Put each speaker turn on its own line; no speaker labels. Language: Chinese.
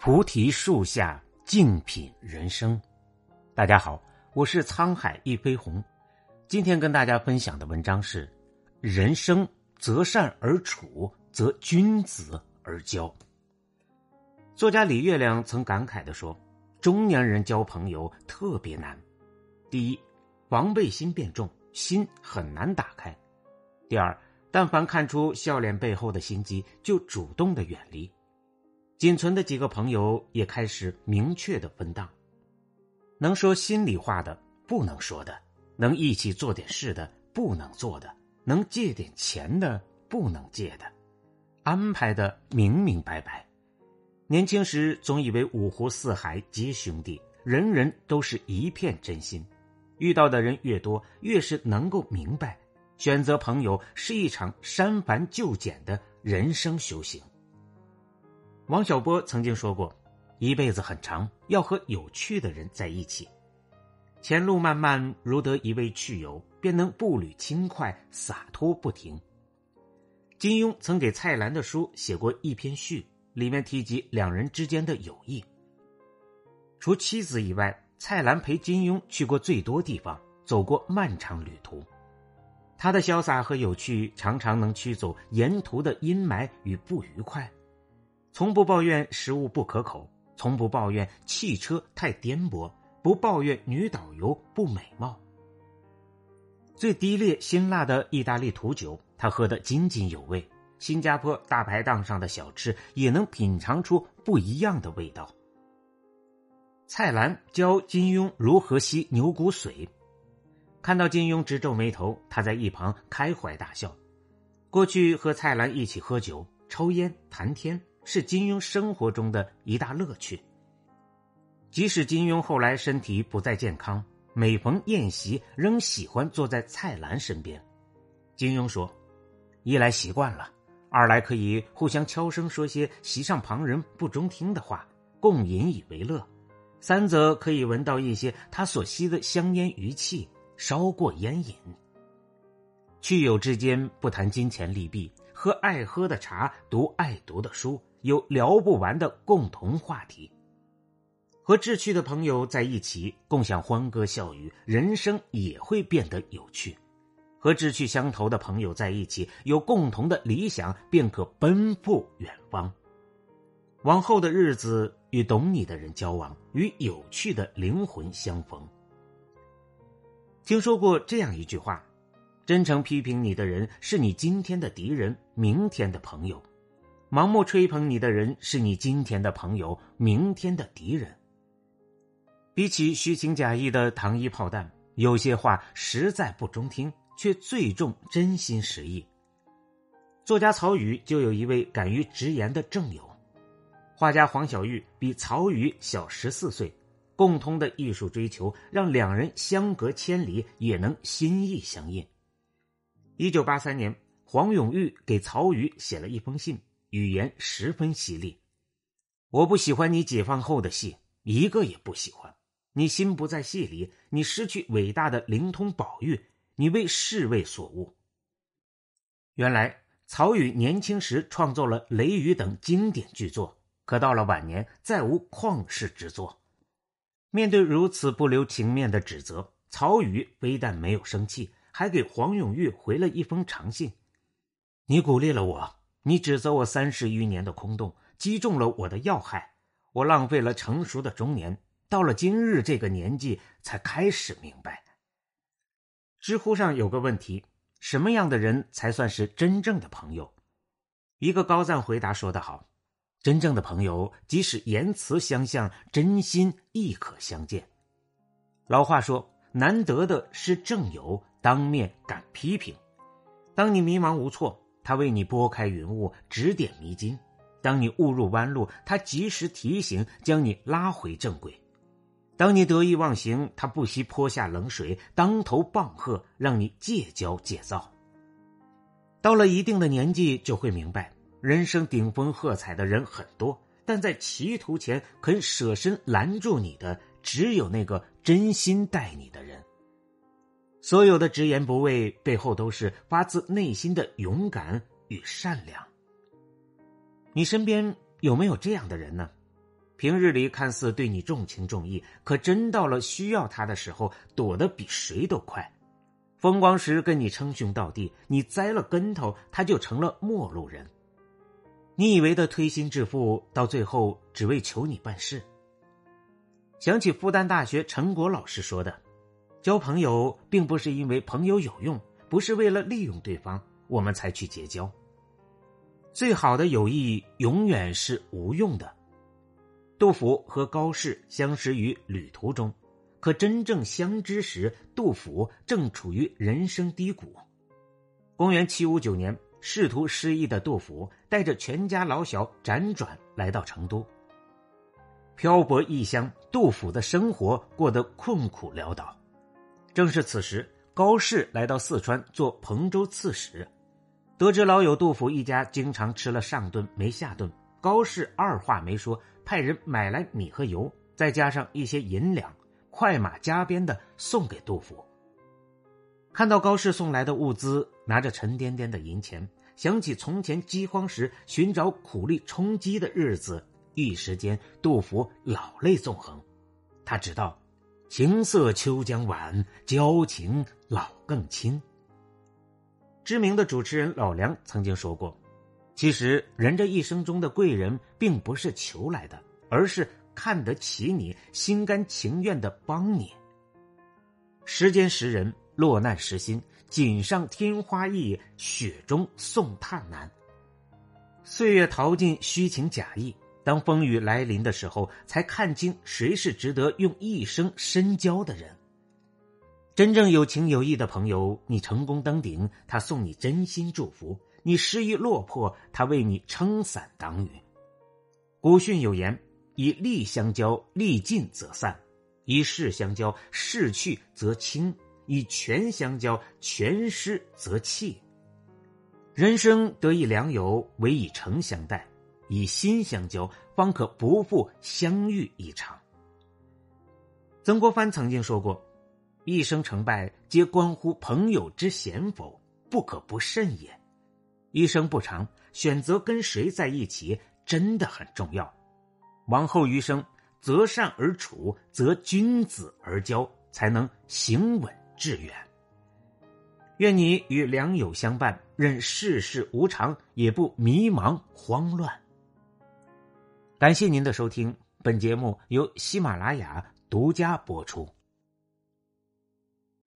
菩提树下静品人生。大家好，我是沧海一飞鸿。今天跟大家分享的文章是：人生择善而处，则君子而交。作家李月亮曾感慨的说：“中年人交朋友特别难。第一，防备心变重，心很难打开；第二，但凡看出笑脸背后的心机，就主动的远离。”仅存的几个朋友也开始明确的分档，能说心里话的不能说的，能一起做点事的不能做的，能借点钱的不能借的，安排的明明白白。年轻时总以为五湖四海皆兄弟，人人都是一片真心，遇到的人越多，越是能够明白，选择朋友是一场删繁就简的人生修行。王小波曾经说过：“一辈子很长，要和有趣的人在一起。前路漫漫，如得一位趣友，便能步履轻快，洒脱不停。”金庸曾给蔡澜的书写过一篇序，里面提及两人之间的友谊。除妻子以外，蔡澜陪金庸去过最多地方，走过漫长旅途。他的潇洒和有趣，常常能驱走沿途的阴霾与不愉快。从不抱怨食物不可口，从不抱怨汽车太颠簸，不抱怨女导游不美貌。最低劣辛辣的意大利土酒，他喝得津津有味；新加坡大排档上的小吃，也能品尝出不一样的味道。蔡澜教金庸如何吸牛骨髓，看到金庸直皱眉头，他在一旁开怀大笑。过去和蔡澜一起喝酒、抽烟、谈天。是金庸生活中的一大乐趣。即使金庸后来身体不再健康，每逢宴席仍喜欢坐在蔡澜身边。金庸说：“一来习惯了，二来可以互相悄声说些席上旁人不中听的话，共饮以为乐；三则可以闻到一些他所吸的香烟余气，烧过烟瘾。去友之间不谈金钱利弊，喝爱喝的茶，读爱读的书。”有聊不完的共同话题，和志趣的朋友在一起，共享欢歌笑语，人生也会变得有趣；和志趣相投的朋友在一起，有共同的理想，便可奔赴远方。往后的日子，与懂你的人交往，与有趣的灵魂相逢。听说过这样一句话：真诚批评你的人，是你今天的敌人，明天的朋友。盲目吹捧你的人，是你今天的朋友，明天的敌人。比起虚情假意的糖衣炮弹，有些话实在不中听，却最重真心实意。作家曹禺就有一位敢于直言的正友，画家黄小玉比曹禺小十四岁，共同的艺术追求让两人相隔千里也能心意相印。一九八三年，黄永玉给曹禺写了一封信。语言十分犀利，我不喜欢你解放后的戏，一个也不喜欢。你心不在戏里，你失去伟大的灵通宝玉，你为世味所误。原来曹禺年轻时创作了《雷雨》等经典巨作，可到了晚年再无旷世之作。面对如此不留情面的指责，曹禺非但没有生气，还给黄永玉回了一封长信：“你鼓励了我。”你指责我三十余年的空洞，击中了我的要害。我浪费了成熟的中年，到了今日这个年纪才开始明白。知乎上有个问题：什么样的人才算是真正的朋友？一个高赞回答说得好：真正的朋友，即使言辞相向，真心亦可相见。老话说，难得的是正友，当面敢批评。当你迷茫无措。他为你拨开云雾，指点迷津；当你误入弯路，他及时提醒，将你拉回正轨；当你得意忘形，他不惜泼下冷水，当头棒喝，让你戒骄戒躁。到了一定的年纪，就会明白，人生顶峰喝彩的人很多，但在歧途前肯舍身拦住你的，只有那个真心待你的人。所有的直言不讳背后，都是发自内心的勇敢与善良。你身边有没有这样的人呢？平日里看似对你重情重义，可真到了需要他的时候，躲得比谁都快。风光时跟你称兄道弟，你栽了跟头，他就成了陌路人。你以为的推心置腹，到最后只为求你办事。想起复旦大学陈果老师说的：“交朋友并不是因为朋友有用，不是为了利用对方，我们才去结交。最好的友谊永远是无用的。”杜甫和高适相识于旅途中。可真正相知时，杜甫正处于人生低谷。公元七五九年，仕途失意的杜甫带着全家老小辗转来到成都。漂泊异乡，杜甫的生活过得困苦潦倒。正是此时，高适来到四川做彭州刺史，得知老友杜甫一家经常吃了上顿没下顿，高适二话没说，派人买来米和油，再加上一些银两。快马加鞭的送给杜甫。看到高适送来的物资，拿着沉甸甸的银钱，想起从前饥荒时寻找苦力充饥的日子，一时间杜甫老泪纵横。他知道，情色秋将晚，交情老更亲。知名的主持人老梁曾经说过：“其实人这一生中的贵人，并不是求来的，而是……”看得起你，心甘情愿的帮你。时间识人，落难识心，锦上添花易，雪中送炭难。岁月淘尽虚情假意，当风雨来临的时候，才看清谁是值得用一生深交的人。真正有情有义的朋友，你成功登顶，他送你真心祝福；你失意落魄，他为你撑伞挡雨。古训有言。以利相交，利尽则散；以势相交，势去则清；以权相交，权失则弃。人生得以良友，唯以诚相待；以心相交，方可不负相遇一场。曾国藩曾经说过：“一生成败，皆关乎朋友之贤否，不可不慎也。”一生不长，选择跟谁在一起，真的很重要。往后余生，择善而处，择君子而交，才能行稳致远。愿你与良友相伴，任世事无常，也不迷茫慌乱。感谢您的收听，本节目由喜马拉雅独家播出。